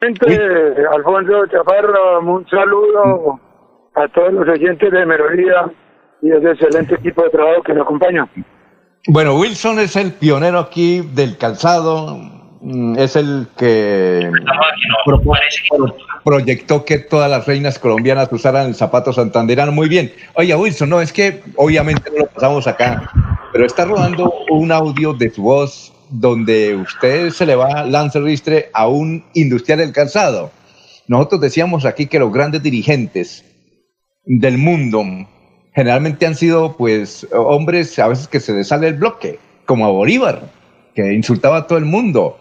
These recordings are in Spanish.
Alfonso Chaparro, un saludo a todos los oyentes de Melodía y ese excelente equipo de trabajo que nos acompaña. Bueno, Wilson es el pionero aquí del calzado, mm, es el que proyectó que todas las reinas colombianas usaran el zapato santanderano. Muy bien. Oye, Wilson, no, es que obviamente no lo pasamos acá, pero está rodando un audio de su voz donde usted se le va Lance Ristre a un industrial del calzado. Nosotros decíamos aquí que los grandes dirigentes del mundo generalmente han sido pues hombres a veces que se les sale el bloque, como a Bolívar, que insultaba a todo el mundo,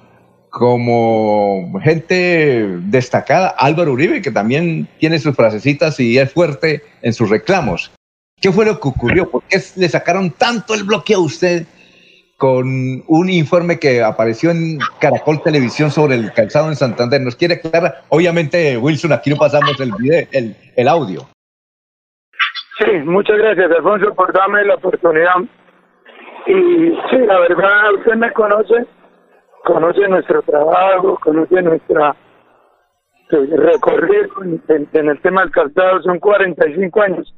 como gente destacada, Álvaro Uribe, que también tiene sus frasecitas y es fuerte en sus reclamos. ¿Qué fue lo que ocurrió? ¿Por qué le sacaron tanto el bloque a usted con un informe que apareció en Caracol Televisión sobre el calzado en Santander? ¿Nos quiere aclarar? Obviamente, Wilson, aquí no pasamos el, video, el, audio. Sí, muchas gracias, Alfonso, por darme la oportunidad. Y sí, la verdad, usted me conoce, conoce nuestro trabajo, conoce nuestra recorrido en, en, el tema del calzado. Son 45 años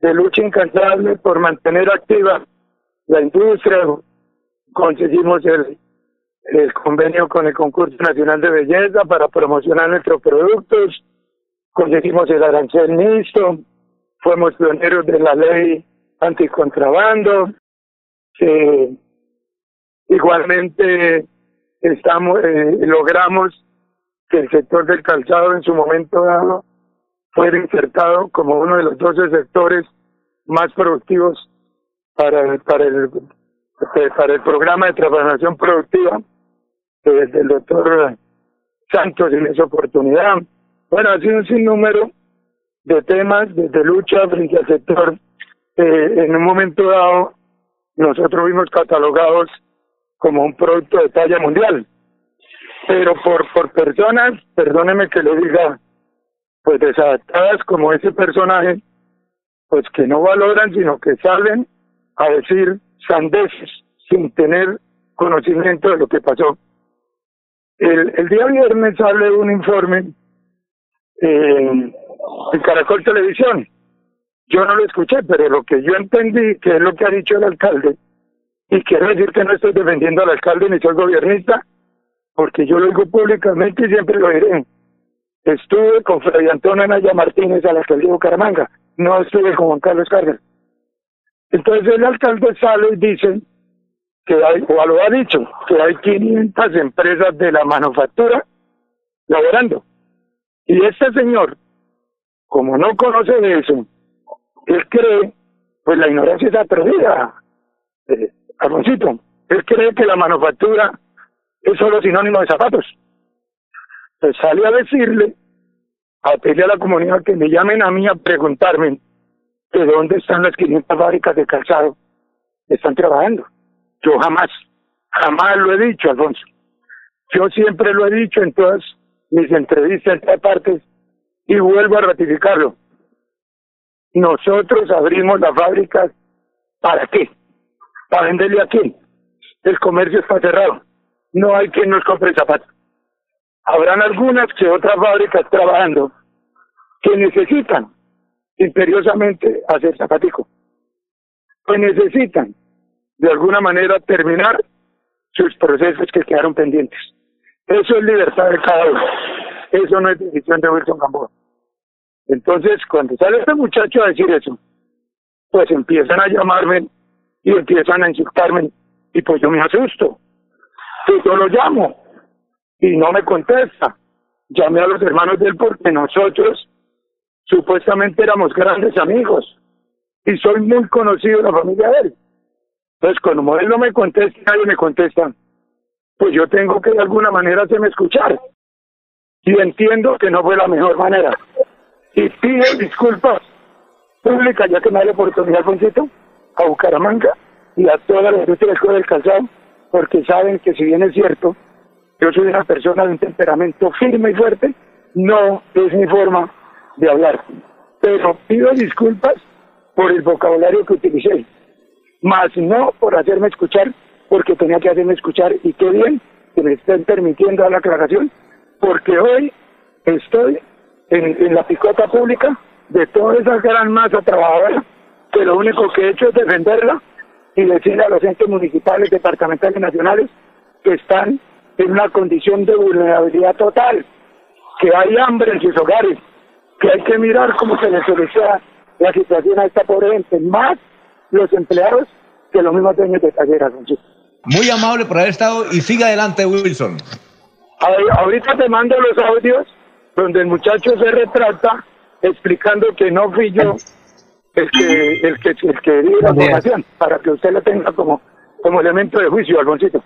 de lucha incansable por mantener activa la industria. Conseguimos el, el convenio con el Concurso Nacional de Belleza para promocionar nuestros productos. Conseguimos el arancel mixto fuimos pioneros de la ley anticontrabando. Eh, igualmente estamos eh, logramos que el sector del calzado en su momento dado fuera insertado como uno de los 12 sectores más productivos para, para el para el programa de transformación productiva desde el doctor Santos en esa oportunidad. Bueno, ha sido un sinnúmero de temas de, lucha frente al sector. Eh, en un momento dado, nosotros vimos catalogados como un producto de talla mundial, pero por, por personas, perdóneme que lo diga, pues desadaptadas como ese personaje, pues que no valoran, sino que salen a decir sandeces sin tener conocimiento de lo que pasó. El, el día viernes sale un informe eh, en Caracol Televisión. Yo no lo escuché, pero lo que yo entendí, que es lo que ha dicho el alcalde, y quiero decir que no estoy defendiendo al alcalde ni soy gobernista, porque yo lo digo públicamente y siempre lo diré. Estuve con Freddy Antonio Anaya Martínez a la alcaldía de Bucaramanga, no estuve con Juan Carlos Cárdenas. Entonces el alcalde sale y dice que hay, o lo ha dicho, que hay 500 empresas de la manufactura laborando. Y este señor como no conoce de eso, él cree, pues la ignorancia está perdida, eh, él cree que la manufactura es solo sinónimo de zapatos. Pues sale a decirle, a pedirle a la comunidad que me llamen a mí a preguntarme de dónde están las 500 fábricas de calzado están trabajando. Yo jamás, jamás lo he dicho, Alfonso. Yo siempre lo he dicho en todas mis entrevistas en todas partes y vuelvo a ratificarlo. Nosotros abrimos las fábricas, ¿para qué? ¿Para venderle a quién? El comercio está cerrado. No hay quien nos compre zapatos. Habrán algunas que otras fábricas trabajando que necesitan imperiosamente hacer zapatico. Que necesitan de alguna manera terminar sus procesos que quedaron pendientes. Eso es libertad de cada uno. Eso no es decisión de Wilson Gamboa. Entonces, cuando sale este muchacho a decir eso, pues empiezan a llamarme y empiezan a insultarme y pues yo me asusto. Y yo lo llamo y no me contesta. Llamé a los hermanos de él porque nosotros supuestamente éramos grandes amigos y soy muy conocido en la familia de él. Entonces, cuando él no me contesta, nadie me contesta, pues yo tengo que de alguna manera hacerme escuchar y entiendo que no fue la mejor manera. Y pido disculpas públicas, ya que me da la oportunidad, a Bucaramanga y a toda la industria del calzado, porque saben que si bien es cierto, yo soy una persona de un temperamento firme y fuerte, no es mi forma de hablar. Pero pido disculpas por el vocabulario que utilicé, más no por hacerme escuchar, porque tenía que hacerme escuchar, y qué bien que me estén permitiendo la aclaración porque hoy estoy en, la picota pública de toda esa gran masa trabajadora, que lo único que he hecho es defenderla y decirle a los entes municipales, departamentales nacionales que están en una condición de vulnerabilidad total, que hay hambre en sus hogares, que hay que mirar cómo se les soluciona la situación a esta pobre gente, más los empleados que los mismos dueños de talleras. Muy amable por haber estado y siga adelante, Wilson. Ahorita te mando los audios donde el muchacho se retrata explicando que no fui yo el que el que el que dio la información para que usted lo tenga como como elemento de juicio, Alfoncito.